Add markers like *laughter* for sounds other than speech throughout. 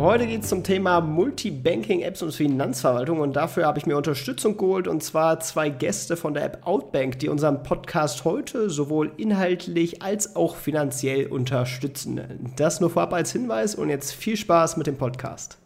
Heute geht es zum Thema Multibanking-Apps und Finanzverwaltung und dafür habe ich mir Unterstützung geholt und zwar zwei Gäste von der App Outbank, die unseren Podcast heute sowohl inhaltlich als auch finanziell unterstützen. Das nur vorab als Hinweis und jetzt viel Spaß mit dem Podcast.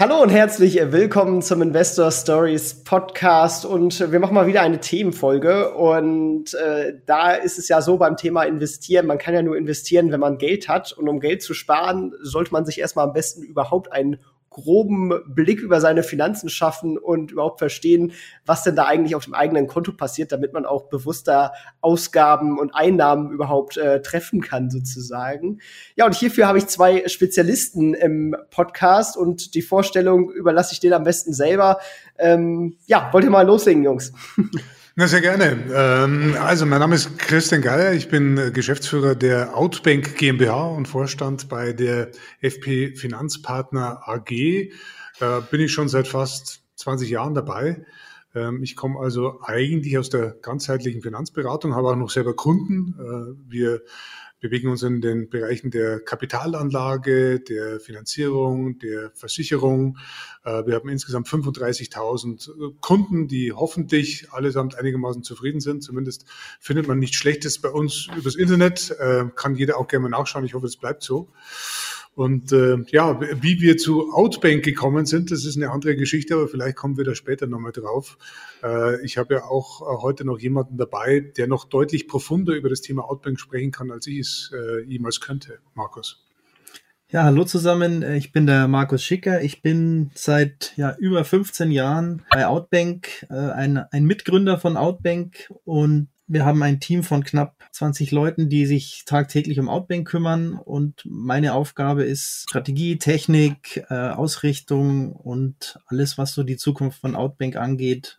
Hallo und herzlich willkommen zum Investor Stories Podcast. Und wir machen mal wieder eine Themenfolge. Und äh, da ist es ja so beim Thema investieren, man kann ja nur investieren, wenn man Geld hat. Und um Geld zu sparen, sollte man sich erstmal am besten überhaupt einen groben Blick über seine Finanzen schaffen und überhaupt verstehen, was denn da eigentlich auf dem eigenen Konto passiert, damit man auch bewusster Ausgaben und Einnahmen überhaupt äh, treffen kann, sozusagen. Ja, und hierfür habe ich zwei Spezialisten im Podcast und die Vorstellung überlasse ich denen am besten selber. Ähm, ja, wollt ihr mal loslegen, Jungs? *laughs* Na, sehr gerne. Ähm, also, mein Name ist Christian Geier. Ich bin äh, Geschäftsführer der Outbank GmbH und Vorstand bei der FP Finanzpartner AG. Da bin ich schon seit fast 20 Jahren dabei. Ähm, ich komme also eigentlich aus der ganzheitlichen Finanzberatung, habe auch noch selber Kunden. Äh, wir bewegen uns in den Bereichen der Kapitalanlage, der Finanzierung, der Versicherung. Äh, wir haben insgesamt 35.000 äh, Kunden, die hoffentlich allesamt einigermaßen zufrieden sind. Zumindest findet man nichts Schlechtes bei uns übers Internet. Äh, kann jeder auch gerne mal nachschauen. Ich hoffe, es bleibt so. Und äh, ja, wie wir zu Outbank gekommen sind, das ist eine andere Geschichte, aber vielleicht kommen wir da später nochmal drauf. Äh, ich habe ja auch äh, heute noch jemanden dabei, der noch deutlich profunder über das Thema Outbank sprechen kann, als ich es äh, jemals könnte. Markus. Ja, hallo zusammen. Ich bin der Markus Schicker. Ich bin seit ja, über 15 Jahren bei Outbank, äh, ein, ein Mitgründer von Outbank und wir haben ein Team von knapp 20 Leuten, die sich tagtäglich um Outbank kümmern. Und meine Aufgabe ist Strategie, Technik, äh, Ausrichtung und alles, was so die Zukunft von Outbank angeht,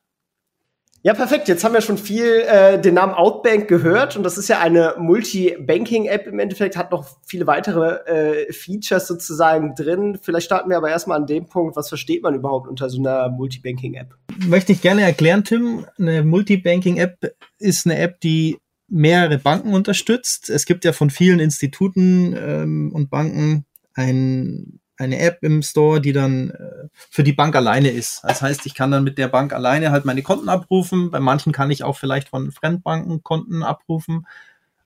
ja, perfekt. Jetzt haben wir schon viel äh, den Namen Outbank gehört und das ist ja eine Multi-Banking-App im Endeffekt, hat noch viele weitere äh, Features sozusagen drin. Vielleicht starten wir aber erstmal an dem Punkt, was versteht man überhaupt unter so einer Multi-Banking-App? Möchte ich gerne erklären, Tim. Eine Multi-Banking-App ist eine App, die mehrere Banken unterstützt. Es gibt ja von vielen Instituten ähm, und Banken ein eine App im Store, die dann äh, für die Bank alleine ist. Das heißt, ich kann dann mit der Bank alleine halt meine Konten abrufen. Bei manchen kann ich auch vielleicht von Fremdbanken Konten abrufen.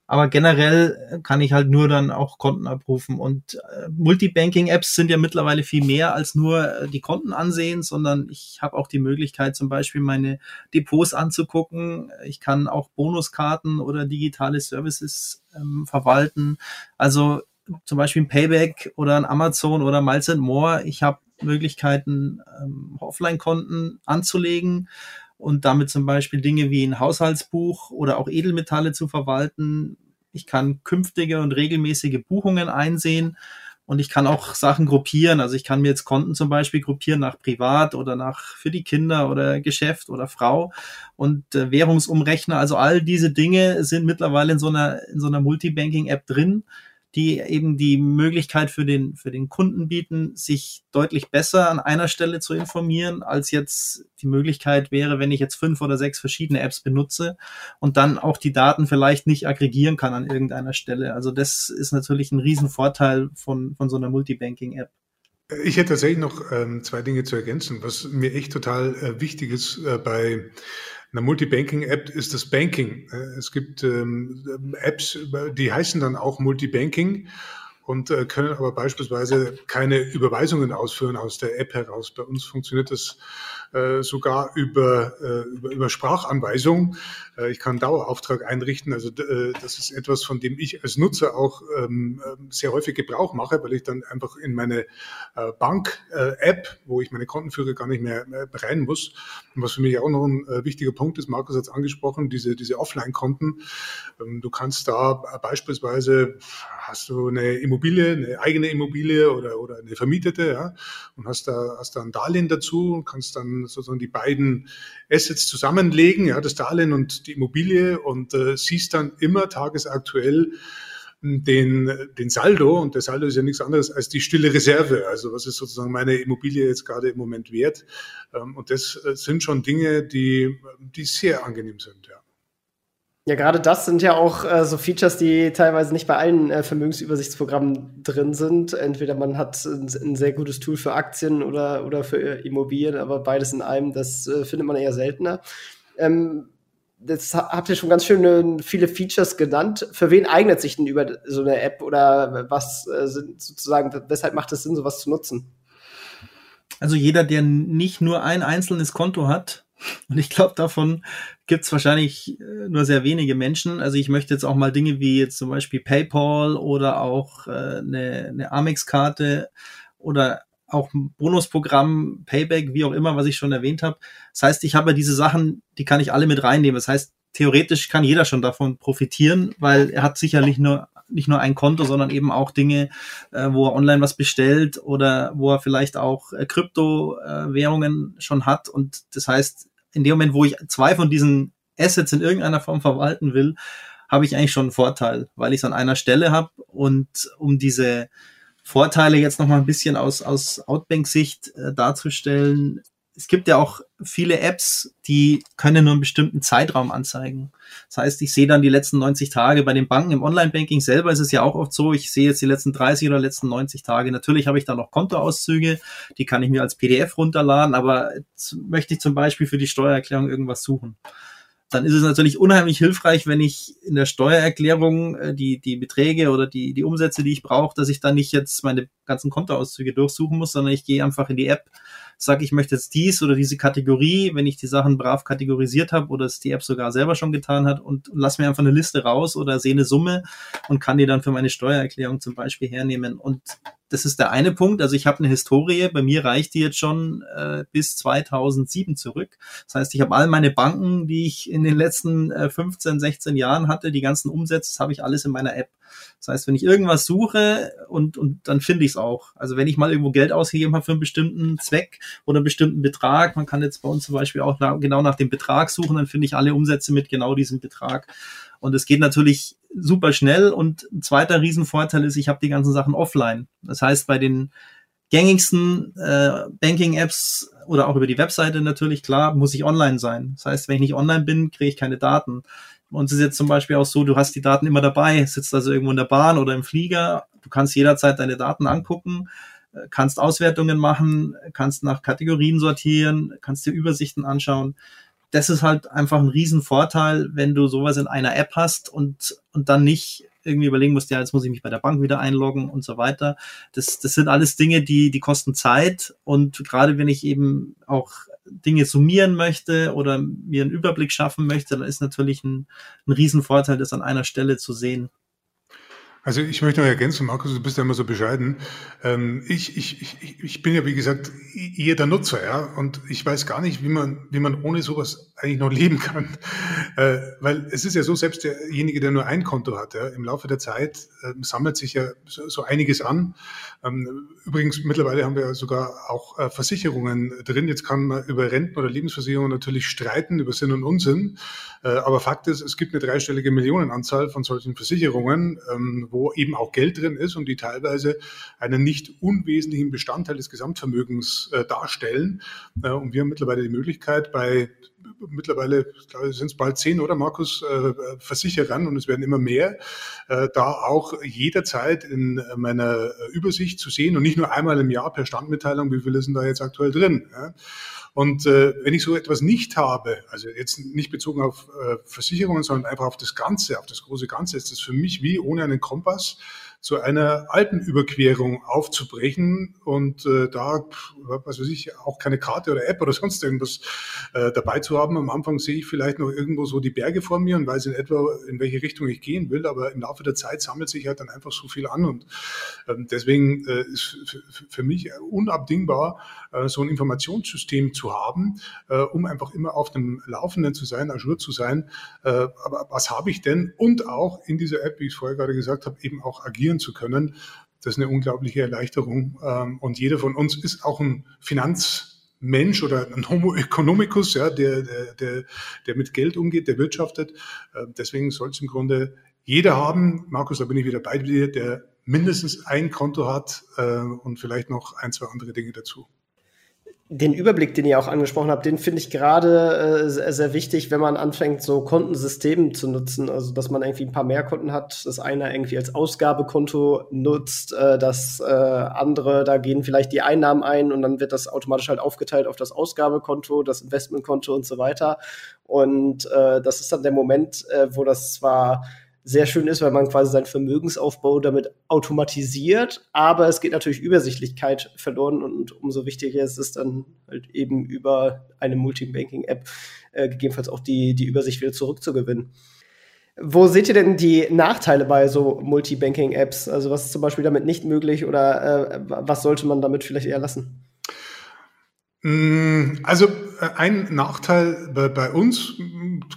Aber generell äh, kann ich halt nur dann auch Konten abrufen. Und äh, Multibanking-Apps sind ja mittlerweile viel mehr als nur die Konten ansehen, sondern ich habe auch die Möglichkeit, zum Beispiel meine Depots anzugucken. Ich kann auch Bonuskarten oder digitale Services ähm, verwalten. Also zum Beispiel ein Payback oder ein Amazon oder Miles and More. Ich habe Möglichkeiten, ähm, Offline-Konten anzulegen und damit zum Beispiel Dinge wie ein Haushaltsbuch oder auch Edelmetalle zu verwalten. Ich kann künftige und regelmäßige Buchungen einsehen und ich kann auch Sachen gruppieren. Also ich kann mir jetzt Konten zum Beispiel gruppieren nach Privat oder nach für die Kinder oder Geschäft oder Frau und äh, Währungsumrechner. Also all diese Dinge sind mittlerweile in so einer, in so einer Multibanking-App drin die eben die Möglichkeit für den, für den Kunden bieten, sich deutlich besser an einer Stelle zu informieren, als jetzt die Möglichkeit wäre, wenn ich jetzt fünf oder sechs verschiedene Apps benutze und dann auch die Daten vielleicht nicht aggregieren kann an irgendeiner Stelle. Also das ist natürlich ein Riesenvorteil von, von so einer Multibanking-App. Ich hätte tatsächlich noch ähm, zwei Dinge zu ergänzen, was mir echt total äh, wichtig ist äh, bei einer Multibanking-App ist das Banking. Äh, es gibt ähm, Apps, die heißen dann auch Multibanking und äh, können aber beispielsweise keine Überweisungen ausführen aus der App heraus. Bei uns funktioniert das äh, sogar über, äh, über, über Sprachanweisung. Äh, ich kann Dauerauftrag einrichten. Also äh, das ist etwas, von dem ich als Nutzer auch ähm, ähm, sehr häufig Gebrauch mache, weil ich dann einfach in meine äh, Bank-App, wo ich meine Konten führe, gar nicht mehr rein muss. Und was für mich auch noch ein wichtiger Punkt ist, Markus hat es angesprochen, diese, diese Offline-Konten. Ähm, du kannst da beispielsweise, hast du eine Immobilie Immobilie, eine eigene Immobilie oder, oder eine vermietete, ja, und hast da, hast da ein Darlehen dazu und kannst dann sozusagen die beiden Assets zusammenlegen, ja, das Darlehen und die Immobilie und äh, siehst dann immer tagesaktuell, den, den Saldo und der Saldo ist ja nichts anderes als die stille Reserve. Also was ist sozusagen meine Immobilie jetzt gerade im Moment wert? Ähm, und das äh, sind schon Dinge, die, die sehr angenehm sind, ja. Ja, gerade das sind ja auch äh, so Features, die teilweise nicht bei allen äh, Vermögensübersichtsprogrammen drin sind. Entweder man hat ein, ein, sehr gutes Tool für Aktien oder, oder für Immobilien, aber beides in einem, das äh, findet man eher seltener. Ähm, das habt ihr schon ganz schön viele Features genannt. Für wen eignet sich denn über so eine App oder was äh, sind sozusagen, weshalb macht es Sinn, sowas zu nutzen? Also jeder, der nicht nur ein einzelnes Konto hat, und ich glaube, davon gibt es wahrscheinlich äh, nur sehr wenige Menschen. Also ich möchte jetzt auch mal Dinge wie jetzt zum Beispiel PayPal oder auch äh, eine, eine Amex-Karte oder auch ein Bonusprogramm, Payback, wie auch immer, was ich schon erwähnt habe. Das heißt, ich habe diese Sachen, die kann ich alle mit reinnehmen. Das heißt, theoretisch kann jeder schon davon profitieren, weil er hat sicherlich nur nicht nur ein Konto, sondern eben auch Dinge, äh, wo er online was bestellt oder wo er vielleicht auch äh, Kryptowährungen äh, schon hat. Und das heißt, in dem Moment, wo ich zwei von diesen Assets in irgendeiner Form verwalten will, habe ich eigentlich schon einen Vorteil, weil ich es an einer Stelle habe und um diese Vorteile jetzt noch mal ein bisschen aus, aus Outbank-Sicht äh, darzustellen. Es gibt ja auch viele Apps, die können nur einen bestimmten Zeitraum anzeigen. Das heißt, ich sehe dann die letzten 90 Tage bei den Banken im Online-Banking selber ist es ja auch oft so, ich sehe jetzt die letzten 30 oder letzten 90 Tage. Natürlich habe ich da noch Kontoauszüge, die kann ich mir als PDF runterladen, aber jetzt möchte ich zum Beispiel für die Steuererklärung irgendwas suchen dann ist es natürlich unheimlich hilfreich, wenn ich in der Steuererklärung äh, die, die Beträge oder die, die Umsätze, die ich brauche, dass ich dann nicht jetzt meine ganzen Kontoauszüge durchsuchen muss, sondern ich gehe einfach in die App, sage, ich möchte jetzt dies oder diese Kategorie, wenn ich die Sachen brav kategorisiert habe oder es die App sogar selber schon getan hat und, lass mir einfach eine Liste raus oder sehe eine Summe und kann die dann für meine Steuererklärung zum Beispiel hernehmen. Und das ist der eine Punkt. Also ich habe eine Historie, bei mir reicht die jetzt schon äh, bis 2007 zurück. Das heißt, ich habe all meine Banken, die ich in den letzten äh, 15, 16 Jahren hatte, die ganzen Umsätze, das habe ich alles in meiner App. Das heißt, wenn ich irgendwas suche und, und dann finde ich es auch. Also wenn ich mal irgendwo Geld ausgegeben habe für einen bestimmten Zweck oder einen bestimmten Betrag, man kann jetzt bei uns zum Beispiel auch nach, genau nach dem Betrag suchen, dann finde ich alle Umsätze mit genau diesem Betrag. Und es geht natürlich super schnell. Und ein zweiter Riesenvorteil ist, ich habe die ganzen Sachen offline. Das heißt, bei den gängigsten äh, Banking-Apps oder auch über die Webseite natürlich, klar, muss ich online sein. Das heißt, wenn ich nicht online bin, kriege ich keine Daten. Bei uns ist jetzt zum Beispiel auch so, du hast die Daten immer dabei, sitzt also irgendwo in der Bahn oder im Flieger, du kannst jederzeit deine Daten angucken, äh, kannst Auswertungen machen, kannst nach Kategorien sortieren, kannst dir Übersichten anschauen das ist halt einfach ein Riesenvorteil, wenn du sowas in einer App hast und, und dann nicht irgendwie überlegen musst, ja, jetzt muss ich mich bei der Bank wieder einloggen und so weiter. Das, das sind alles Dinge, die, die kosten Zeit und gerade wenn ich eben auch Dinge summieren möchte oder mir einen Überblick schaffen möchte, dann ist natürlich ein, ein Riesenvorteil, das an einer Stelle zu sehen. Also ich möchte noch ergänzen, Markus, du bist ja immer so bescheiden. Ähm, ich, ich, ich, ich bin ja, wie gesagt, eher der Nutzer, ja, und ich weiß gar nicht, wie man, wie man ohne sowas eigentlich noch leben kann. *laughs* Äh, weil es ist ja so, selbst derjenige, der nur ein Konto hat, ja, im Laufe der Zeit äh, sammelt sich ja so, einiges an. Ähm, übrigens, mittlerweile haben wir sogar auch äh, Versicherungen drin. Jetzt kann man über Renten oder Lebensversicherungen natürlich streiten, über Sinn und Unsinn. aber Fakt ist, es gibt eine dreistellige Millionenanzahl von solchen Versicherungen, ähm, wo eben auch Geld drin ist und die teilweise einen nicht unwesentlichen Bestandteil des Gesamtvermögens äh, darstellen. Äh, und wir haben mittlerweile die Möglichkeit, bei mittlerweile sind es bald zehn oder Markus äh, Versicherern und es werden immer mehr, äh, da auch jederzeit in meiner Übersicht zu sehen und nicht nur einmal im Jahr per Standmitteilung, wie viele sind da jetzt aktuell drin. Ja? Und äh, wenn ich so etwas nicht habe, also jetzt nicht bezogen auf äh, Versicherungen, sondern einfach auf das Ganze, auf das große Ganze, ist das für mich wie ohne einen Kompass zu einer Alpenüberquerung aufzubrechen und äh, da, was weiß ich, auch keine Karte oder App oder sonst irgendwas äh, dabei zu haben. Am Anfang sehe ich vielleicht noch irgendwo so die Berge vor mir und weiß in etwa, in welche Richtung ich gehen will, aber im Laufe der Zeit sammelt sich halt dann einfach so viel an und ähm, deswegen äh, ist für mich unabdingbar, äh, so ein Informationssystem zu haben, äh, um einfach immer auf dem Laufenden zu sein, Azure zu sein. Äh, aber was habe ich denn? Und auch in dieser App, wie ich es vorher gerade gesagt habe, eben auch agieren zu können. das ist eine unglaubliche Erleichterung. Ähm, und jeder von uns ist auch ein Finanzmensch oder ein Homo economicus, ja, der, der, der, mit Geld umgeht, der wirtschaftet. Äh, deswegen soll es im Grunde jeder haben, Markus, da bin ich wieder bei dir, der mindestens ein Konto hat äh, und vielleicht noch ein, zwei andere Dinge dazu den Überblick, den ihr auch angesprochen habt, den finde ich gerade äh, sehr, wichtig, wenn man anfängt, so Kontensysteme zu nutzen. Also, dass man irgendwie ein paar mehr Konten hat, das eine irgendwie als Ausgabekonto nutzt, äh, das äh, andere, da gehen vielleicht die Einnahmen ein und dann wird das automatisch halt aufgeteilt auf das Ausgabekonto, das Investmentkonto und so weiter. Und äh, das ist dann der Moment, äh, wo das zwar sehr schön ist, weil man quasi seinen Vermögensaufbau damit automatisiert. Aber es geht natürlich Übersichtlichkeit verloren und umso wichtiger ist es dann halt eben über eine Multibanking-App äh, gegebenenfalls auch die, die Übersicht wieder zurückzugewinnen. Wo seht ihr denn die Nachteile bei so Multibanking-Apps? Also was ist zum Beispiel damit nicht möglich oder äh, was sollte man damit vielleicht eher lassen? Mm, also äh, ein Nachteil bei, bei, uns,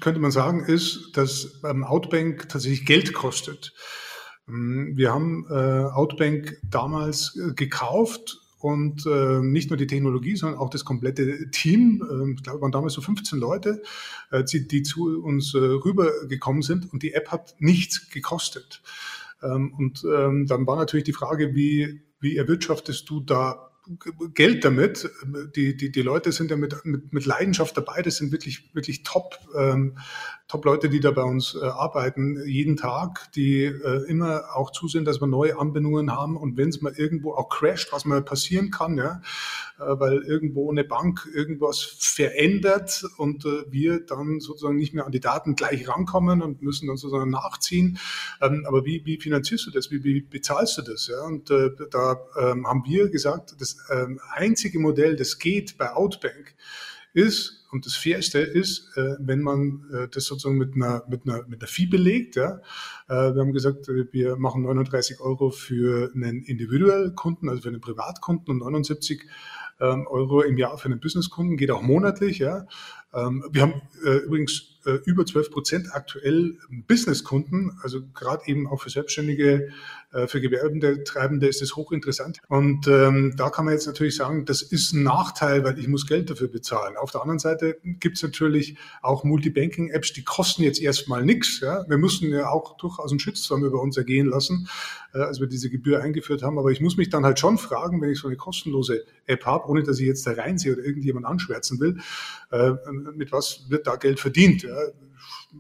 könnte man sagen, ist, dass ähm, Outbank tatsächlich Geld kostet. Mm, wir haben äh, Outbank damals äh, gekauft und äh, nicht nur die Technologie, sondern auch das komplette Team. Äh, ich glaube, waren damals so 15 Leute, äh, die, die zu uns äh, rübergekommen sind und die App hat nichts gekostet. Ähm, und ähm, dann war natürlich die Frage, wie, wie erwirtschaftest du da Geld damit. Die, die, die Leute sind ja mit, mit, mit Leidenschaft dabei. Das sind wirklich, wirklich top, ähm, Top-Leute, die da bei uns äh, arbeiten, jeden Tag, die äh, immer auch zusehen, dass wir neue Anbindungen haben und wenn es mal irgendwo auch crasht, was mal passieren kann, ja, äh, weil irgendwo eine Bank irgendwas verändert und äh, wir dann sozusagen nicht mehr an die Daten gleich rankommen und müssen dann sozusagen nachziehen. Ähm, aber wie, wie finanzierst du das? Wie, wie bezahlst du das? Ja? Und äh, da ähm, haben wir gesagt, das ähm, einzige Modell, das geht bei Outbank, ist, und das Fairste ist, äh, wenn man äh, das sozusagen mit einer, mit einer, mit einer Fee belegt. Ja. Äh, wir haben gesagt, wir machen 39 Euro für einen individuellen Kunden, also für einen Privatkunden und 79 ähm, Euro im Jahr für einen Businesskunden, geht auch monatlich. Ja. Ähm, wir haben übrigens über 12 Prozent aktuell Businesskunden, also gerade eben auch für Selbstständige, für Gewerbende, Treibende ist das hochinteressant. Und ähm, da kann man jetzt natürlich sagen, das ist ein Nachteil, weil ich muss Geld dafür bezahlen. Auf der anderen Seite gibt es natürlich auch Multibanking-Apps, die kosten jetzt erstmal nichts. Ja? Wir mussten ja auch durchaus einen Shitstorm über uns ergehen lassen, äh, als wir diese Gebühr eingeführt haben. Aber ich muss mich dann halt schon fragen, wenn ich so eine kostenlose App habe, ohne dass ich jetzt da reinsehe oder irgendjemand anschwärzen will, äh, mit was wird da Geld verdient? Ja?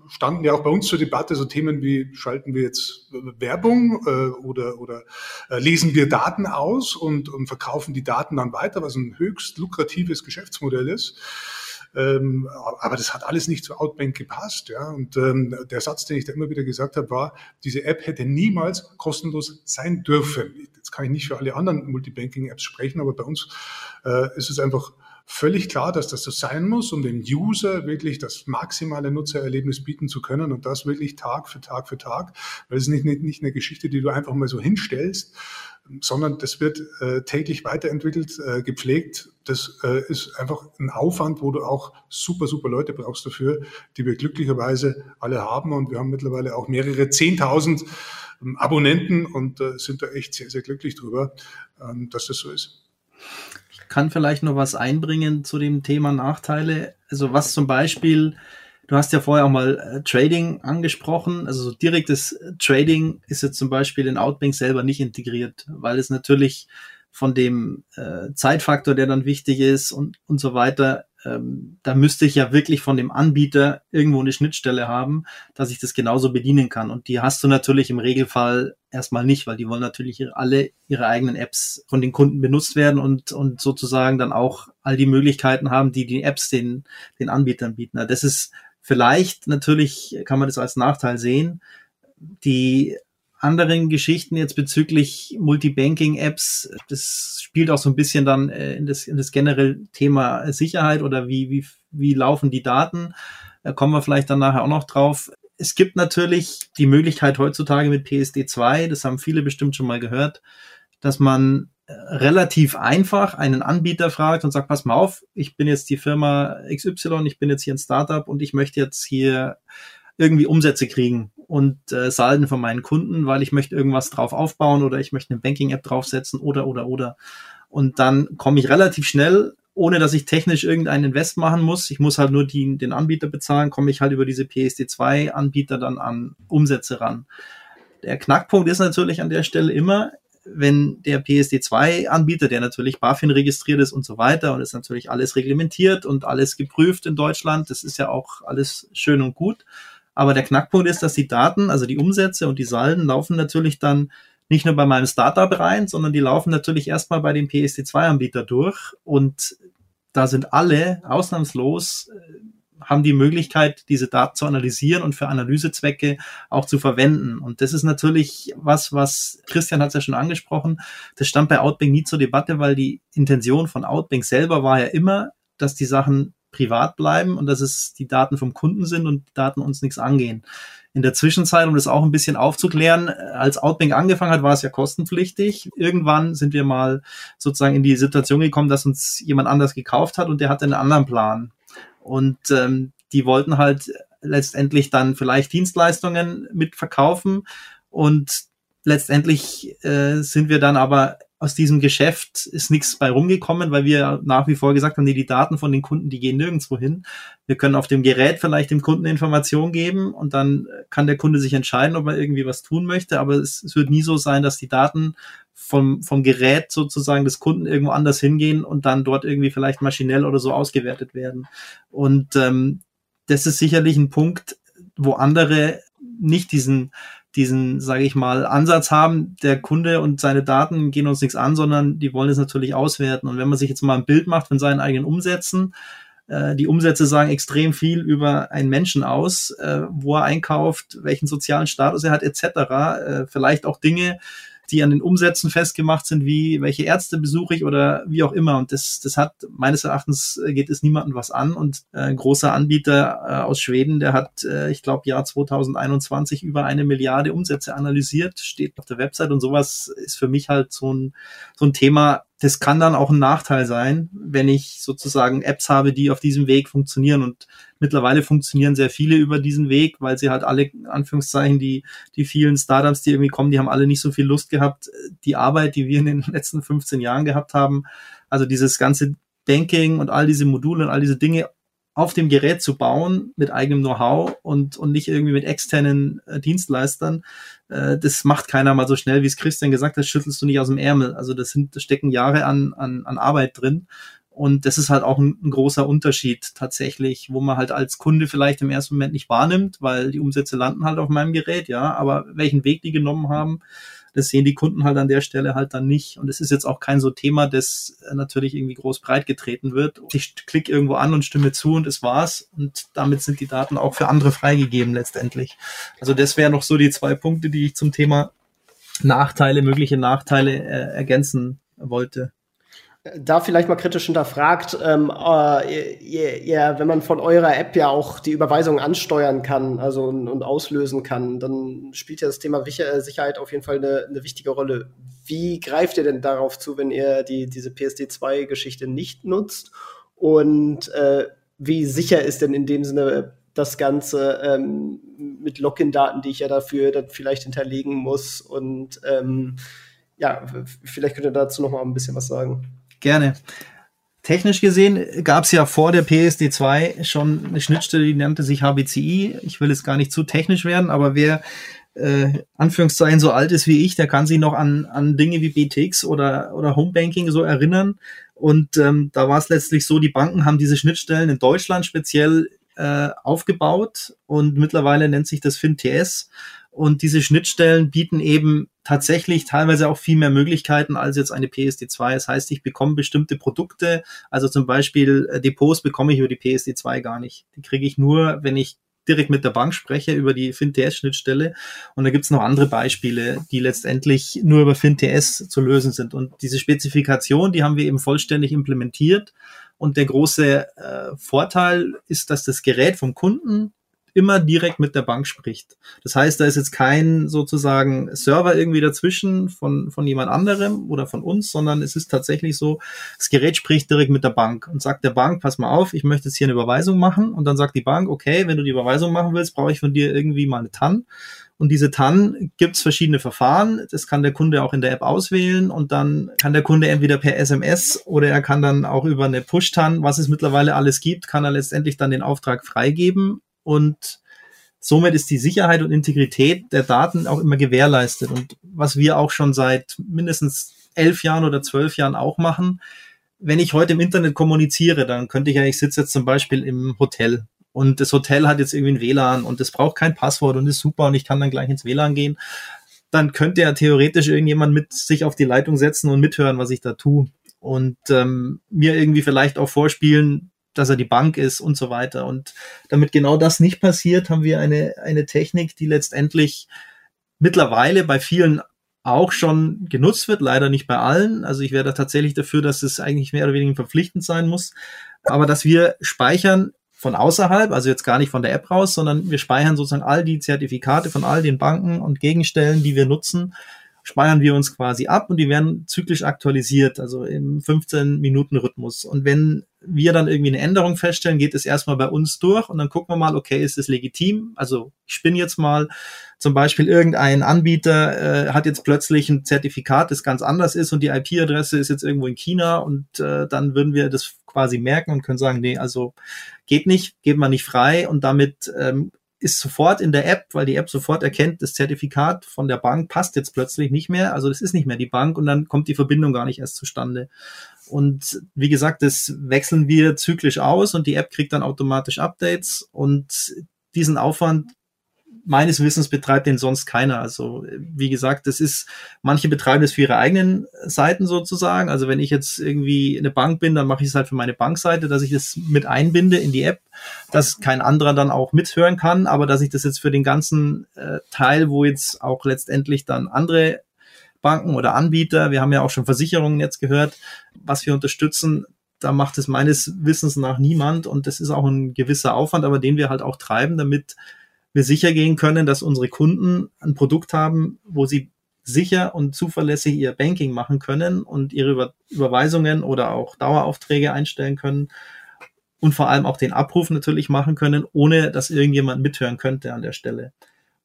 Standen ja auch bei uns zur Debatte so Themen wie, schalten wir jetzt Werbung äh, oder, oder äh, lesen wir Daten aus und, und verkaufen die Daten dann weiter, was ein höchst lukratives Geschäftsmodell ist. Ähm, aber das hat alles nicht zu Outbank gepasst. Ja? Und ähm, der Satz, den ich da immer wieder gesagt habe, war, diese App hätte niemals kostenlos sein dürfen. Jetzt kann ich nicht für alle anderen Multibanking-Apps sprechen, aber bei uns äh, ist es einfach völlig klar, dass das so sein muss, um dem User wirklich das maximale Nutzererlebnis bieten zu können und das wirklich Tag für Tag für Tag, weil es ist nicht, nicht, nicht eine Geschichte, die du einfach mal so hinstellst, sondern das wird äh, täglich weiterentwickelt, äh, gepflegt. Das äh, ist einfach ein Aufwand, wo du auch super, super Leute brauchst dafür, die wir glücklicherweise alle haben. Und wir haben mittlerweile auch mehrere Zehntausend ähm, Abonnenten und äh, sind da echt sehr, sehr glücklich drüber, ähm, dass das so ist kann vielleicht noch was einbringen zu dem Thema Nachteile. Also was zum Beispiel, du hast ja vorher auch mal äh, Trading angesprochen. Also so direktes Trading ist jetzt zum Beispiel in Outbank selber nicht integriert, weil es natürlich von dem äh, Zeitfaktor, der dann wichtig ist und, und so weiter, ähm, da müsste ich ja wirklich von dem Anbieter irgendwo eine Schnittstelle haben, dass ich das genauso bedienen kann. Und die hast du natürlich im Regelfall erstmal nicht, weil die wollen natürlich alle ihre eigenen Apps von den Kunden benutzt werden und, und sozusagen dann auch all die Möglichkeiten haben, die die Apps den, den Anbietern bieten. Das ist vielleicht natürlich, kann man das als Nachteil sehen. Die anderen Geschichten jetzt bezüglich Multibanking-Apps, das spielt auch so ein bisschen dann äh, in das, in das generelle Thema Sicherheit oder wie, wie, wie laufen die Daten. Da kommen wir vielleicht dann nachher auch noch drauf. Es gibt natürlich die Möglichkeit heutzutage mit PSD2, das haben viele bestimmt schon mal gehört, dass man äh, relativ einfach einen Anbieter fragt und sagt, pass mal auf, ich bin jetzt die Firma XY, ich bin jetzt hier ein Startup und ich möchte jetzt hier irgendwie Umsätze kriegen und äh, Salden von meinen Kunden, weil ich möchte irgendwas drauf aufbauen oder ich möchte eine Banking-App draufsetzen oder oder oder. Und dann komme ich relativ schnell, ohne dass ich technisch irgendeinen Invest machen muss. Ich muss halt nur die, den Anbieter bezahlen, komme ich halt über diese PSD2-Anbieter dann an Umsätze ran. Der Knackpunkt ist natürlich an der Stelle immer, wenn der PSD2-Anbieter, der natürlich BaFin registriert ist und so weiter und ist natürlich alles reglementiert und alles geprüft in Deutschland, das ist ja auch alles schön und gut. Aber der Knackpunkt ist, dass die Daten, also die Umsätze und die Salden laufen natürlich dann nicht nur bei meinem Startup rein, sondern die laufen natürlich erstmal bei dem PSD2-Anbieter durch und da sind alle ausnahmslos äh, haben die Möglichkeit, diese Daten zu analysieren und für Analysezwecke auch zu verwenden. Und das ist natürlich was, was Christian hat es ja schon angesprochen. Das stand bei Outbank nie zur Debatte, weil die Intention von Outbank selber war ja immer, dass die Sachen privat bleiben und dass es die Daten vom Kunden sind und die Daten uns nichts angehen. In der Zwischenzeit, um das auch ein bisschen aufzuklären, als Outbank angefangen hat, war es ja kostenpflichtig. Irgendwann sind wir mal sozusagen in die Situation gekommen, dass uns jemand anders gekauft hat und der hatte einen anderen Plan. Und ähm, die wollten halt letztendlich dann vielleicht Dienstleistungen mitverkaufen und letztendlich äh, sind wir dann aber aus diesem Geschäft ist nichts bei rumgekommen, weil wir nach wie vor gesagt haben, nee, die Daten von den Kunden, die gehen nirgendwo hin. Wir können auf dem Gerät vielleicht dem Kunden Informationen geben und dann kann der Kunde sich entscheiden, ob er irgendwie was tun möchte, aber es, es wird nie so sein, dass die Daten vom, vom Gerät sozusagen des Kunden irgendwo anders hingehen und dann dort irgendwie vielleicht maschinell oder so ausgewertet werden. Und ähm, das ist sicherlich ein Punkt, wo andere nicht diesen diesen, sage ich mal, Ansatz haben, der Kunde und seine Daten gehen uns nichts an, sondern die wollen es natürlich auswerten. Und wenn man sich jetzt mal ein Bild macht von seinen eigenen Umsätzen, äh, die Umsätze sagen extrem viel über einen Menschen aus, äh, wo er einkauft, welchen sozialen Status er hat, etc. Äh, vielleicht auch Dinge, die an den Umsätzen festgemacht sind, wie welche Ärzte besuche ich oder wie auch immer. Und das, das hat meines Erachtens äh, geht es niemandem was an. Und äh, ein großer Anbieter äh, aus Schweden, der hat, ich glaube, Jahr 2021 über eine Milliarde Umsätze analysiert, steht auf der Website und sowas ist für mich halt so ein, so ein Thema, das kann dann auch ein Nachteil sein, wenn ich sozusagen Apps habe, die auf diesem Weg funktionieren. Und mittlerweile funktionieren sehr viele über diesen Weg, weil sie halt alle, Anführungszeichen, die, die vielen Startups, die irgendwie kommen, die haben alle nicht so viel Lust gehabt, die Arbeit, die wir in den *laughs* letzten 15 Jahren gehabt haben. Also dieses ganze Banking und all diese Module und all diese Dinge auf dem Gerät zu bauen mit eigenem Know-how und, und nicht irgendwie mit externen äh, Dienstleistern. Äh, das macht keiner mal so schnell, wie es Christian gesagt hat, schüttelst du nicht aus dem Ärmel. Also das sind, das stecken Jahre an, an, an Arbeit drin. Und das ist halt auch ein, ein, großer Unterschied tatsächlich, wo man halt als Kunde vielleicht im ersten Moment nicht wahrnimmt, weil die Umsätze landen halt auf meinem Gerät, ja. Aber welchen Weg die genommen haben, das sehen die Kunden halt an der Stelle halt dann nicht. Und es ist jetzt auch kein so Thema, das äh, natürlich irgendwie groß breit getreten wird. Ich klicke irgendwo an und stimme zu und es war's. Und damit sind die Daten auch für andere freigegeben letztendlich. Also das wären noch so die zwei Punkte, die ich zum Thema Nachteile, mögliche Nachteile äh, ergänzen wollte da vielleicht mal kritisch hinterfragt, ähm, äh, ihr, ihr, wenn man von eurer App ja auch die Überweisung ansteuern kann, also und, und auslösen kann, dann spielt ja das Thema äh, Sicherheit auf jeden Fall eine, eine, wichtige Rolle. Wie greift ihr denn darauf zu, wenn ihr die, diese PSD2-Geschichte nicht nutzt? Und äh, wie sicher ist denn in dem Sinne das Ganze ähm, mit Login-Daten, die ich ja dafür dann vielleicht hinterlegen muss? Und ähm, ja, vielleicht könnt ihr dazu noch mal ein bisschen was sagen. Gerne. Technisch gesehen gab es ja vor der PSD2 schon eine Schnittstelle, die nannte sich HBCI. Ich will jetzt gar nicht zu technisch werden, aber wer äh, Anführungszeichen so alt ist wie ich, der kann sich noch an, an Dinge wie BTX oder, oder Homebanking so erinnern. Und ähm, da war es letztlich so, die Banken haben diese Schnittstellen in Deutschland speziell äh, aufgebaut und mittlerweile nennt sich das FinTS. Und diese Schnittstellen bieten eben tatsächlich teilweise auch viel mehr Möglichkeiten als jetzt eine PSD2. Das heißt, ich bekomme bestimmte Produkte, also zum Beispiel äh, Depots bekomme ich über die PSD2 gar nicht. Die kriege ich nur, wenn ich direkt mit der Bank spreche über die FinTS-Schnittstelle. Und da gibt's noch andere Beispiele, die letztendlich nur über FinTS zu lösen sind. Und diese Spezifikation, die haben wir eben vollständig implementiert. Und der große äh, Vorteil ist, dass das Gerät vom Kunden immer direkt mit der Bank spricht. Das heißt, da ist jetzt kein sozusagen Server irgendwie dazwischen von, von jemand anderem oder von uns, sondern es ist tatsächlich so, das Gerät spricht direkt mit der Bank und sagt der Bank, pass mal auf, ich möchte jetzt hier eine Überweisung machen und dann sagt die Bank, okay, wenn du die Überweisung machen willst, brauche ich von dir irgendwie mal eine TAN und diese TAN gibt's verschiedene Verfahren. Das kann der Kunde auch in der App auswählen und dann kann der Kunde entweder per SMS oder er kann dann auch über eine Push-TAN, was es mittlerweile alles gibt, kann er letztendlich dann den Auftrag freigeben und somit ist die Sicherheit und Integrität der Daten auch immer gewährleistet. Und was wir auch schon seit mindestens elf Jahren oder zwölf Jahren auch machen, wenn ich heute im Internet kommuniziere, dann könnte ich ja, ich sitze jetzt zum Beispiel im Hotel und das Hotel hat jetzt irgendwie ein WLAN und es braucht kein Passwort und ist super und ich kann dann gleich ins WLAN gehen, dann könnte ja theoretisch irgendjemand mit sich auf die Leitung setzen und mithören, was ich da tue. Und ähm, mir irgendwie vielleicht auch vorspielen, dass er die Bank ist und so weiter. Und damit genau das nicht passiert, haben wir eine, eine Technik, die letztendlich mittlerweile bei vielen auch schon genutzt wird, leider nicht bei allen. Also ich wäre da tatsächlich dafür, dass es eigentlich mehr oder weniger verpflichtend sein muss. Aber dass wir speichern von außerhalb, also jetzt gar nicht von der App raus, sondern wir speichern sozusagen all die Zertifikate von all den Banken und Gegenstellen, die wir nutzen, speichern wir uns quasi ab und die werden zyklisch aktualisiert, also im 15-Minuten-Rhythmus. Und wenn wir dann irgendwie eine Änderung feststellen, geht es erstmal bei uns durch und dann gucken wir mal, okay, ist es legitim? Also ich spinne jetzt mal, zum Beispiel irgendein Anbieter äh, hat jetzt plötzlich ein Zertifikat, das ganz anders ist und die IP-Adresse ist jetzt irgendwo in China und äh, dann würden wir das quasi merken und können sagen, nee, also geht nicht, geht man nicht frei und damit ähm, ist sofort in der App, weil die App sofort erkennt, das Zertifikat von der Bank passt jetzt plötzlich nicht mehr, also das ist nicht mehr die Bank und dann kommt die Verbindung gar nicht erst zustande. Und wie gesagt, das wechseln wir zyklisch aus und die App kriegt dann automatisch Updates und diesen Aufwand meines Wissens betreibt den sonst keiner. Also wie gesagt, das ist, manche betreiben das für ihre eigenen Seiten sozusagen. Also wenn ich jetzt irgendwie eine Bank bin, dann mache ich es halt für meine Bankseite, dass ich das mit einbinde in die App, dass kein anderer dann auch mithören kann, aber dass ich das jetzt für den ganzen äh, Teil, wo jetzt auch letztendlich dann andere Banken oder Anbieter, wir haben ja auch schon Versicherungen jetzt gehört, was wir unterstützen, da macht es meines Wissens nach niemand und das ist auch ein gewisser Aufwand, aber den wir halt auch treiben, damit wir sicher gehen können, dass unsere Kunden ein Produkt haben, wo sie sicher und zuverlässig ihr Banking machen können und ihre Über Überweisungen oder auch Daueraufträge einstellen können und vor allem auch den Abruf natürlich machen können, ohne dass irgendjemand mithören könnte an der Stelle.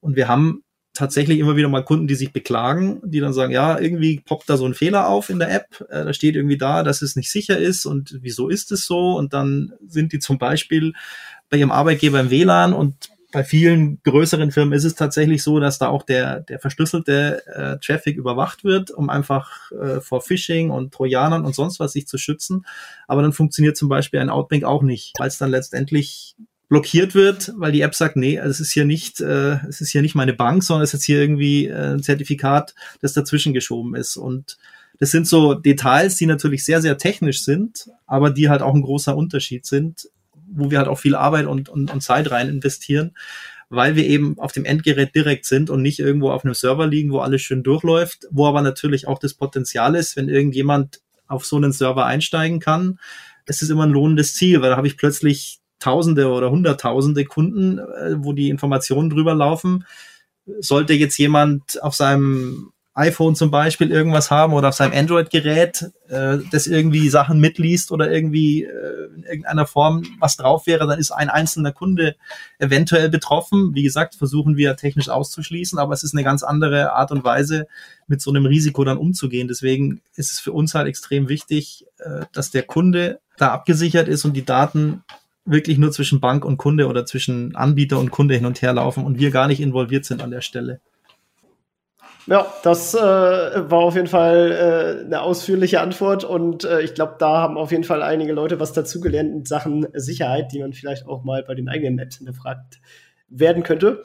Und wir haben tatsächlich immer wieder mal Kunden, die sich beklagen, die dann sagen, ja, irgendwie poppt da so ein Fehler auf in der App, äh, da steht irgendwie da, dass es nicht sicher ist und wieso ist es so? Und dann sind die zum Beispiel bei ihrem Arbeitgeber im WLAN und bei vielen größeren Firmen ist es tatsächlich so, dass da auch der, der verschlüsselte äh, Traffic überwacht wird, um einfach äh, vor Phishing und Trojanern und sonst was sich zu schützen. Aber dann funktioniert zum Beispiel ein Outbank auch nicht, weil es dann letztendlich blockiert wird, weil die App sagt, nee, es ist hier nicht, äh, es ist hier nicht meine Bank, sondern es ist hier irgendwie äh, ein Zertifikat, das dazwischen geschoben ist. Und das sind so Details, die natürlich sehr, sehr technisch sind, aber die halt auch ein großer Unterschied sind wo wir halt auch viel Arbeit und, und, und Zeit rein investieren, weil wir eben auf dem Endgerät direkt sind und nicht irgendwo auf einem Server liegen, wo alles schön durchläuft, wo aber natürlich auch das Potenzial ist, wenn irgendjemand auf so einen Server einsteigen kann, es ist immer ein lohnendes Ziel, weil da habe ich plötzlich Tausende oder Hunderttausende Kunden, äh, wo die Informationen drüber laufen. Sollte jetzt jemand auf seinem iPhone zum Beispiel irgendwas haben oder auf seinem Android-Gerät, äh, das irgendwie Sachen mitliest oder irgendwie äh, in irgendeiner Form was drauf wäre, dann ist ein einzelner Kunde eventuell betroffen. Wie gesagt, versuchen wir technisch auszuschließen, aber es ist eine ganz andere Art und Weise, mit so einem Risiko dann umzugehen. Deswegen ist es für uns halt extrem wichtig, äh, dass der Kunde da abgesichert ist und die Daten wirklich nur zwischen Bank und Kunde oder zwischen Anbieter und Kunde hin und her laufen und wir gar nicht involviert sind an der Stelle. Ja, das äh, war auf jeden Fall äh, eine ausführliche Antwort und äh, ich glaube, da haben auf jeden Fall einige Leute was dazugelernt in Sachen Sicherheit, die man vielleicht auch mal bei den eigenen Apps hinterfragt werden könnte.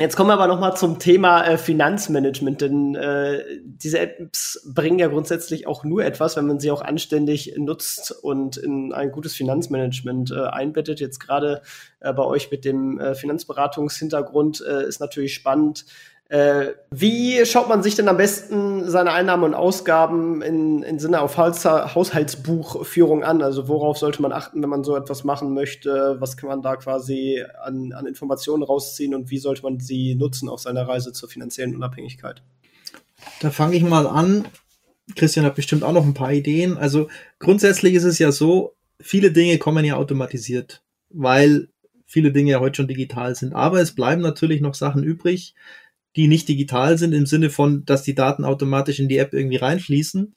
Jetzt kommen wir aber noch mal zum Thema äh, Finanzmanagement, denn äh, diese Apps bringen ja grundsätzlich auch nur etwas, wenn man sie auch anständig nutzt und in ein gutes Finanzmanagement äh, einbettet. Jetzt gerade äh, bei euch mit dem äh, Finanzberatungshintergrund äh, ist natürlich spannend, Äh, wie schaut man sich denn am besten seine Einnahmen und Ausgaben in, in Sinne auf Haushaltsbuchführung an? Also worauf sollte man achten, wenn man so etwas machen möchte? Was kann man da quasi an, an Informationen rausziehen und wie sollte man sie nutzen auf seiner Reise zur finanziellen Unabhängigkeit? Da fange ich mal an. Christian hat bestimmt auch noch ein paar Ideen. Also grundsätzlich ist es ja so, viele Dinge kommen ja automatisiert, weil viele Dinge ja heute schon digital sind. Aber es bleiben natürlich noch Sachen übrig, die nicht digital sind, im Sinne von, dass die Daten automatisch in die App irgendwie reinfließen.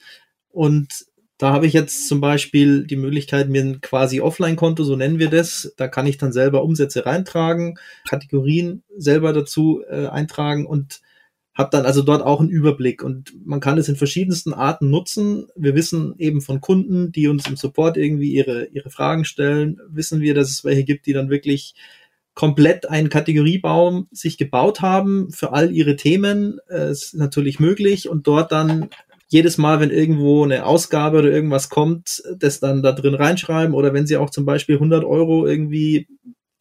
Und da habe ich jetzt zum Beispiel die Möglichkeit, mir ein quasi Offline-Konto, so nennen wir das, da kann ich dann selber Umsätze reintragen, Kategorien selber dazu äh, eintragen und habe dann also dort auch einen Überblick und man kann es in verschiedensten Arten nutzen. Wir wissen eben von Kunden, die uns im Support irgendwie ihre, ihre Fragen stellen, wissen wir, dass es welche gibt, die dann wirklich komplett einen Kategoriebaum sich gebaut haben für all ihre Themen. Äh, ist natürlich möglich und dort dann jedes Mal, wenn irgendwo eine Ausgabe oder irgendwas kommt, das dann da drin reinschreiben oder wenn sie auch zum Beispiel 100 Euro irgendwie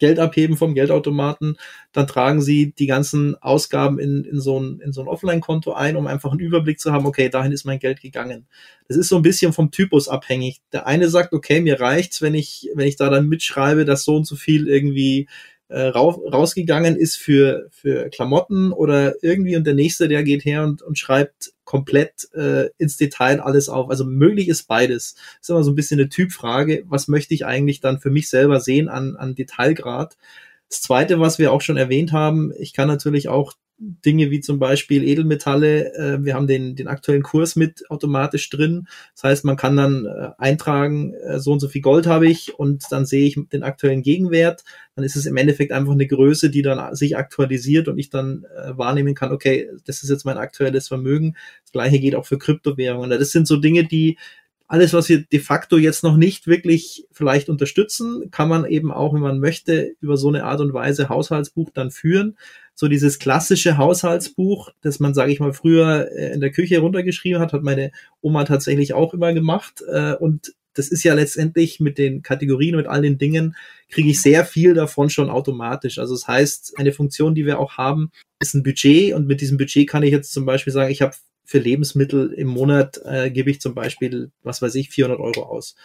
Geld abheben vom Geldautomaten, dann tragen sie die ganzen Ausgaben in, in so ein, in so ein Offline-Konto ein, um einfach einen Überblick zu haben, okay, dahin ist mein Geld gegangen. Das ist so ein bisschen vom Typus abhängig. Der eine sagt, okay, mir reicht's, wenn ich, wenn ich da dann mitschreibe, dass so und so viel irgendwie äh, rausgegangen ist für, für Klamotten oder irgendwie und der nächste, der geht her und, und schreibt komplett äh, ins Detail alles auf. Also möglich ist beides. Ist immer so ein bisschen eine Typfrage. Was möchte ich eigentlich dann für mich selber sehen an, an Detailgrad? Das zweite, was wir auch schon erwähnt haben, ich kann natürlich auch Dinge wie zum Beispiel Edelmetalle. Äh, wir haben den, den aktuellen Kurs mit automatisch drin. Das heißt, man kann dann äh, eintragen, äh, so und so viel Gold habe ich und dann sehe ich den aktuellen Gegenwert. Dann ist es im Endeffekt einfach eine Größe, die dann sich aktualisiert und ich dann äh, wahrnehmen kann, okay, das ist jetzt mein aktuelles Vermögen. Das gleiche geht auch für Kryptowährungen. Das sind so Dinge, die alles, was wir de facto jetzt noch nicht wirklich vielleicht unterstützen, kann man eben auch, wenn man möchte, über so eine Art und Weise Haushaltsbuch dann führen so dieses klassische Haushaltsbuch, das man, sage ich mal, früher äh, in der Küche runtergeschrieben hat, hat meine Oma tatsächlich auch immer gemacht. Äh, und das ist ja letztendlich mit den Kategorien, mit all den Dingen, kriege ich sehr viel davon schon automatisch. Also das heißt, eine Funktion, die wir auch haben, ist ein Budget und mit diesem Budget kann ich jetzt zum Beispiel sagen, ich habe für Lebensmittel im Monat äh, gebe ich zum Beispiel, was weiß ich, 400 Euro aus.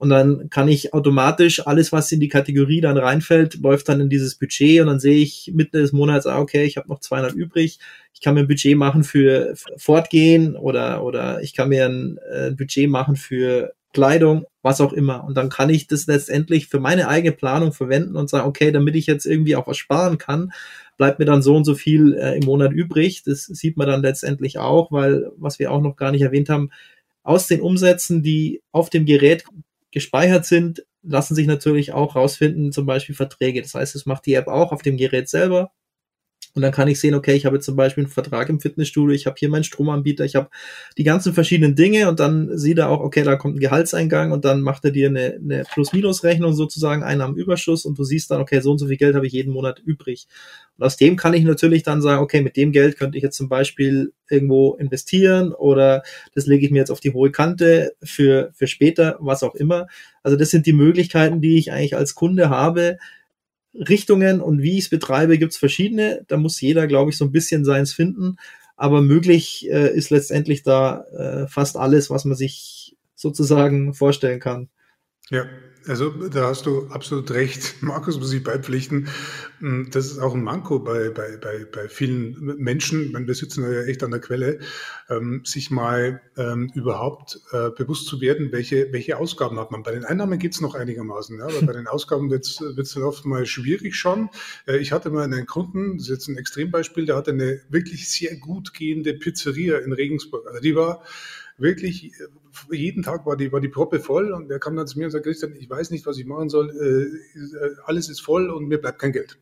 Und dann kann ich automatisch alles, was in die Kategorie dann reinfällt, läuft dann in dieses Budget und dann sehe ich Mitte des Monats, ah, okay, ich habe noch 200 übrig. Ich kann mir ein Budget machen für Fortgehen oder, oder ich kann mir ein äh, Budget machen für Kleidung, was auch immer. Und dann kann ich das letztendlich für meine eigene Planung verwenden und sagen, okay, damit ich jetzt irgendwie auch was sparen kann, bleibt mir dann so und so viel äh, im Monat übrig. Das sieht man dann letztendlich auch, weil, was wir auch noch gar nicht erwähnt haben, aus den Umsätzen, die auf dem Gerät gespeichert sind, lassen sich natürlich auch rausfinden, zum Beispiel Verträge. Das heißt, es macht die App auch auf dem Gerät selber. Und dann kann ich sehen, okay, ich habe zum Beispiel einen Vertrag im Fitnessstudio, ich habe hier meinen Stromanbieter, ich habe die ganzen verschiedenen Dinge und dann sieht er auch, okay, da kommt ein Gehaltseingang und dann macht er dir eine, eine Plus-Minus-Rechnung sozusagen, Einnahmenüberschuss und du siehst dann, okay, so und so viel Geld habe ich jeden Monat übrig. Und aus dem kann ich natürlich dann sagen, okay, mit dem Geld könnte ich jetzt zum Beispiel irgendwo investieren oder das lege ich mir jetzt auf die hohe Kante für, für später, was auch immer. Also das sind die Möglichkeiten, die ich eigentlich als Kunde habe, Richtungen und wie ich es betreibe, gibt es verschiedene. Da muss jeder, glaube ich, so ein bisschen seins finden. Aber möglich äh, ist letztendlich da äh, fast alles, was man sich sozusagen vorstellen kann. Ja, also da hast du absolut recht. *laughs* Markus muss ich beipflichten. Hm, das ist auch ein Manko bei, bei, bei, bei vielen Menschen, meine, wir sitzen ja echt an der Quelle, ähm, sich mal ähm, überhaupt äh, bewusst zu werden, welche, welche Ausgaben hat man. Bei den Einnahmen geht es noch einigermaßen, ja, aber bei den Ausgaben wird es dann oft mal schwierig schon. Äh, ich hatte mal einen Kunden, das ist jetzt ein Extrembeispiel, der hatte eine wirklich sehr gut gehende Pizzeria in Regensburg. Also die war wirklich, jeden Tag war die, war die Proppe voll und er kam dann zu mir und sagte, Christian, ich weiß nicht, was ich machen soll, äh, alles ist voll und mir bleibt kein Geld.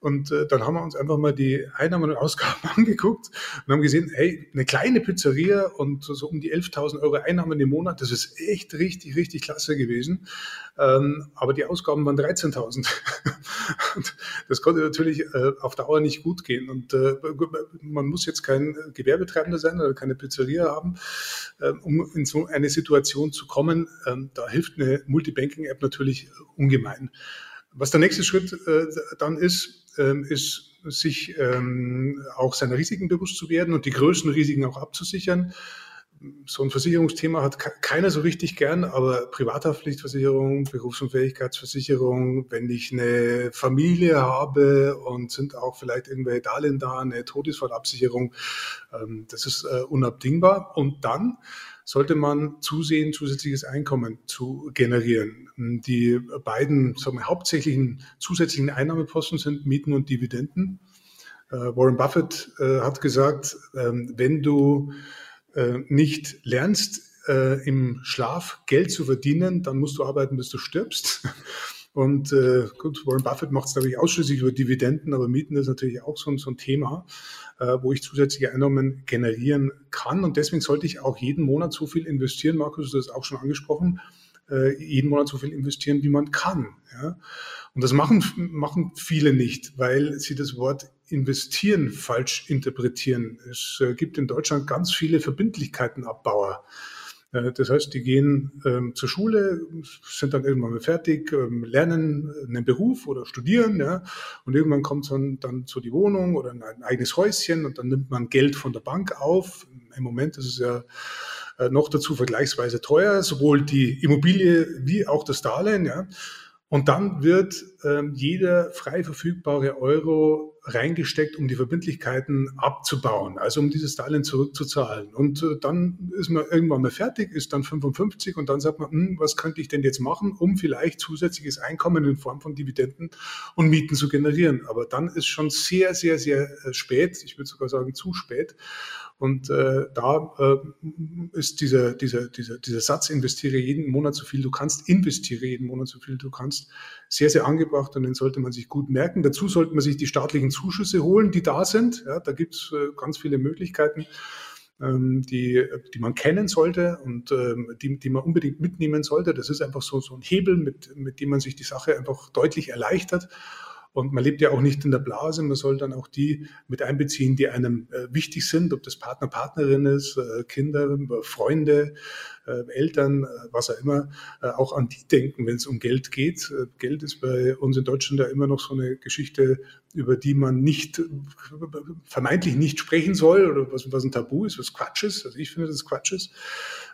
Und äh, dann haben wir uns einfach mal die Einnahmen und Ausgaben *laughs* angeguckt und haben gesehen, hey, eine kleine Pizzeria und so um die 11.000 Euro Einnahmen im Monat, das ist echt richtig, richtig klasse gewesen. Ähm, aber die Ausgaben waren 13.000. *laughs* das konnte natürlich äh, auf Dauer nicht gut gehen. Und äh, man muss jetzt kein Gewerbetreibender sein oder keine Pizzeria haben, äh, um in so eine Situation zu kommen. Ähm, da hilft eine Multibanking-App natürlich ungemein. Was der nächste Schritt äh, dann ist, ähm, ist sich ähm, auch seiner Risiken bewusst zu werden und die größten Risiken auch abzusichern so ein Versicherungsthema hat keiner so richtig gern, aber Privathaftpflichtversicherung, Berufsunfähigkeitsversicherung, wenn ich eine Familie habe und sind auch vielleicht irgendwelche Darlehen da, eine Todesfallabsicherung, ähm, das ist äh, unabdingbar. Und dann sollte man zusehen, zusätzliches Einkommen zu generieren. Die beiden sagen wir, hauptsächlichen zusätzlichen Einnahmeposten sind Mieten und Dividenden. Äh, Warren Buffett äh, hat gesagt, ähm, wenn du äh, nicht lernst, im Schlaf Geld zu verdienen, dann musst du arbeiten, bis du stirbst. Und äh, gut, Warren Buffett macht es natürlich ausschließlich über Dividenden, aber Mieten ist natürlich auch so, so ein Thema, äh, wo ich zusätzliche Einnahmen generieren kann. Und deswegen sollte ich auch jeden Monat so viel investieren, Markus, du hast das auch schon angesprochen, äh, jeden Monat so viel investieren, wie man kann. Ja? Und das machen, machen viele nicht, weil sie das Wort investieren falsch interpretieren. Es äh, gibt in Deutschland ganz viele Verbindlichkeitenabbauer. Äh, das heißt, die gehen ähm, zur Schule, sind dann irgendwann mal fertig, ähm, lernen einen Beruf oder studieren, ja, und irgendwann kommt dann, dann zu die Wohnung oder ein, eigenes Häuschen und dann nimmt man Geld von der Bank auf. Im Moment ist es ja äh, noch dazu vergleichsweise teuer, sowohl die Immobilie wie auch das Darlehen, ja. Und dann wird ähm, jeder frei verfügbare Euro reingesteckt, um die Verbindlichkeiten abzubauen, also um dieses Darlehen zurückzuzahlen. Und äh, dann ist man irgendwann mal fertig, ist dann 55 und dann sagt man, hm, was könnte ich denn jetzt machen, um vielleicht zusätzliches Einkommen in Form von Dividenden und Mieten zu generieren. Aber dann ist schon sehr, sehr, sehr äh, spät, ich würde sogar sagen zu spät. Und äh, da äh, ist dieser, dieser, dieser, dieser Satz, investiere jeden Monat so viel du kannst, investiere jeden Monat so viel du kannst, sehr, sehr angebracht und den sollte man sich gut merken. Dazu sollte man sich die staatlichen Zuschüsse holen, die da sind. Ja, da gibt es äh, ganz viele Möglichkeiten, ähm, die, die man kennen sollte und ähm, die, die man unbedingt mitnehmen sollte. Das ist einfach so, so ein Hebel, mit, mit dem man sich die Sache einfach deutlich erleichtert. Und man lebt ja auch nicht in der Blase. Man soll dann auch die mit einbeziehen, die einem äh, wichtig sind, ob das Partner, Partnerin ist, äh, Kinder, Freunde, äh, Eltern, äh, was auch immer, äh, auch an die denken, wenn es um Geld geht. Äh, Geld ist bei uns in Deutschland ja immer noch so eine Geschichte, über die man nicht, vermeintlich nicht sprechen soll oder was, was ein Tabu ist, was Quatsch ist. Also ich finde, das Quatsch ist.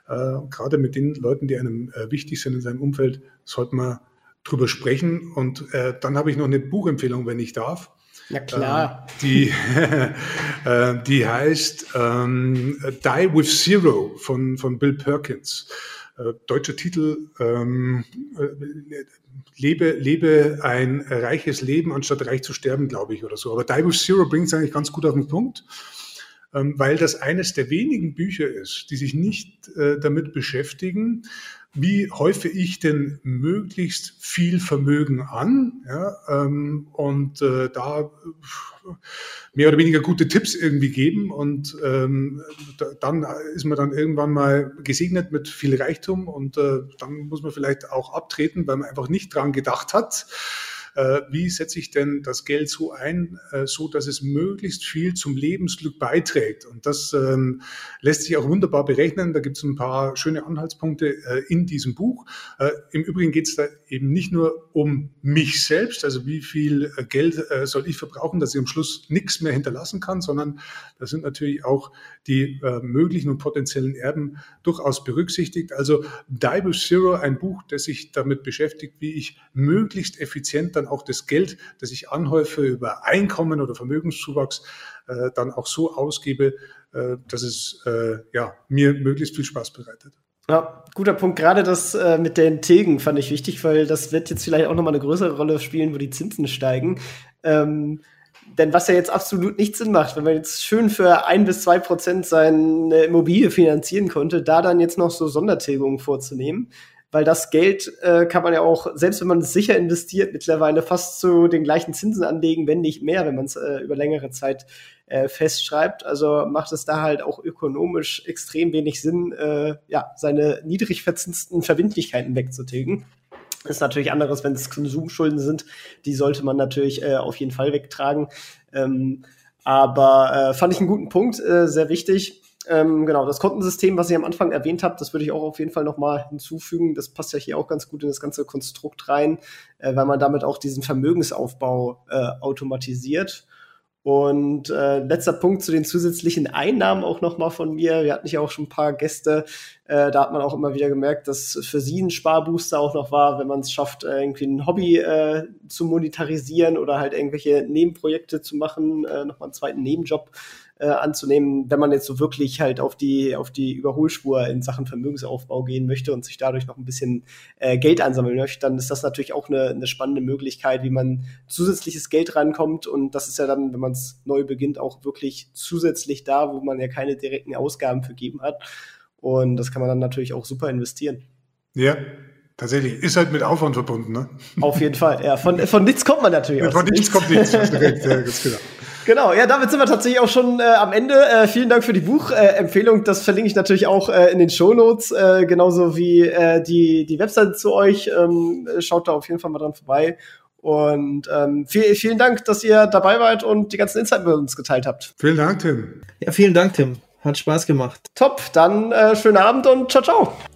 gerade mit den Leuten, die einem wichtig sind in seinem Umfeld, sollte man drüber sprechen. Und äh, dann habe ich noch eine Buchempfehlung, wenn ich darf. Na klar. Äh, die, *laughs* äh, die heißt ähm, Die with Zero von, von Bill Perkins. Äh, deutscher Titel ähm, äh, lebe, lebe ein reiches Leben, anstatt reich zu sterben, glaube ich, oder so. Aber Die with Zero bringt es eigentlich ganz gut auf den Punkt ähm, weil das eines der wenigen Bücher ist, die sich nicht äh, damit beschäftigen, wie häufe ich denn möglichst viel Vermögen an? Ja, ähm, und äh, da äh, mehr oder weniger gute Tipps irgendwie geben und ähm, da, dann ist man dann irgendwann mal gesegnet mit viel Reichtum und äh, dann muss man vielleicht auch abtreten, weil man einfach nicht dran gedacht hat, wie setze ich denn das Geld so ein, äh, so dass es möglichst viel zum Lebensglück beiträgt. Und das ähm, lässt sich auch wunderbar berechnen. Da gibt es ein paar schöne Anhaltspunkte äh, in diesem Buch. Im Übrigen geht es da eben nicht nur um mich selbst, also wie viel Geld soll ich verbrauchen, dass ich am Schluss nichts mehr hinterlassen kann, sondern da sind natürlich auch die möglichen und potenziellen Erben durchaus berücksichtigt. Also Die Zero, ein Buch, das sich damit beschäftigt, wie ich möglichst effizient dann dann auch das Geld, das ich anhäufe über Einkommen oder Vermögenszuwachs, äh, dann auch so ausgebe, äh, dass es äh, ja, mir möglichst viel Spaß bereitet. Ja, guter Punkt. Gerade das äh, mit den Tilgen fand ich wichtig, weil das wird jetzt vielleicht auch noch mal eine größere Rolle spielen, wo die Zinsen steigen. Ähm, denn was ja jetzt absolut nicht Sinn macht, wenn man jetzt schön für ein bis zwei Prozent seine Immobilie finanzieren konnte, da dann jetzt noch so Sondertilgungen vorzunehmen, weil das Geld äh, kann man ja auch, selbst wenn man es sicher investiert, mittlerweile fast zu den gleichen Zinsen anlegen, wenn nicht mehr, wenn man es äh, über längere Zeit äh, festschreibt. Also macht es da halt auch ökonomisch extrem wenig Sinn, äh, ja, seine niedrig verzinsten Verbindlichkeiten wegzutilgen. Ist natürlich anderes, wenn es Konsumschulden sind. Die sollte man natürlich äh, auf jeden Fall wegtragen. Ähm, aber äh, fand ich einen guten Punkt, äh, sehr wichtig. Ähm, genau, das Kontensystem, was ich am Anfang erwähnt habe, das würde ich auch auf jeden Fall nochmal hinzufügen. Das passt ja hier auch ganz gut in das ganze Konstrukt rein, äh, weil man damit auch diesen Vermögensaufbau äh, automatisiert. Und äh, letzter Punkt zu den zusätzlichen Einnahmen auch nochmal von mir. Wir hatten ja auch schon ein paar Gäste. Äh, da hat man auch immer wieder gemerkt, dass für sie ein Sparbooster auch noch war, wenn man es schafft, äh, irgendwie ein Hobby äh, zu monetarisieren oder halt irgendwelche Nebenprojekte zu machen, äh, nochmal einen zweiten Nebenjob äh, anzunehmen, wenn man jetzt so wirklich halt auf die, auf die Überholspur in Sachen Vermögensaufbau gehen möchte und sich dadurch noch ein bisschen äh, Geld ansammeln möchte, dann ist das natürlich auch eine, eine spannende Möglichkeit, wie man zusätzliches Geld rankommt. Und das ist ja dann, wenn man es neu beginnt, auch wirklich zusätzlich da, wo man ja keine direkten Ausgaben für geben hat. Und das kann man dann natürlich auch super investieren. Ja, Tatsächlich, ist halt mit Aufwand verbunden, ne? Auf jeden Fall, ja. Von, von nichts kommt man natürlich aus. Von nichts kommt nichts, *laughs* hast direkt, ja, ganz genau. Genau, ja, damit sind wir tatsächlich auch schon äh, am Ende. Äh, vielen Dank für die Buchempfehlung. Äh, das verlinke ich natürlich auch äh, in den Shownotes, äh, genauso wie äh, die, die Webseite zu euch. Ähm, schaut da auf jeden Fall mal dran vorbei. Und ähm, viel, vielen Dank, dass ihr dabei wart und die ganzen Insights mit uns geteilt habt. Vielen Dank, Tim. Ja, vielen Dank, Tim. Hat Spaß gemacht. Top, dann äh, schönen Abend und ciao, ciao.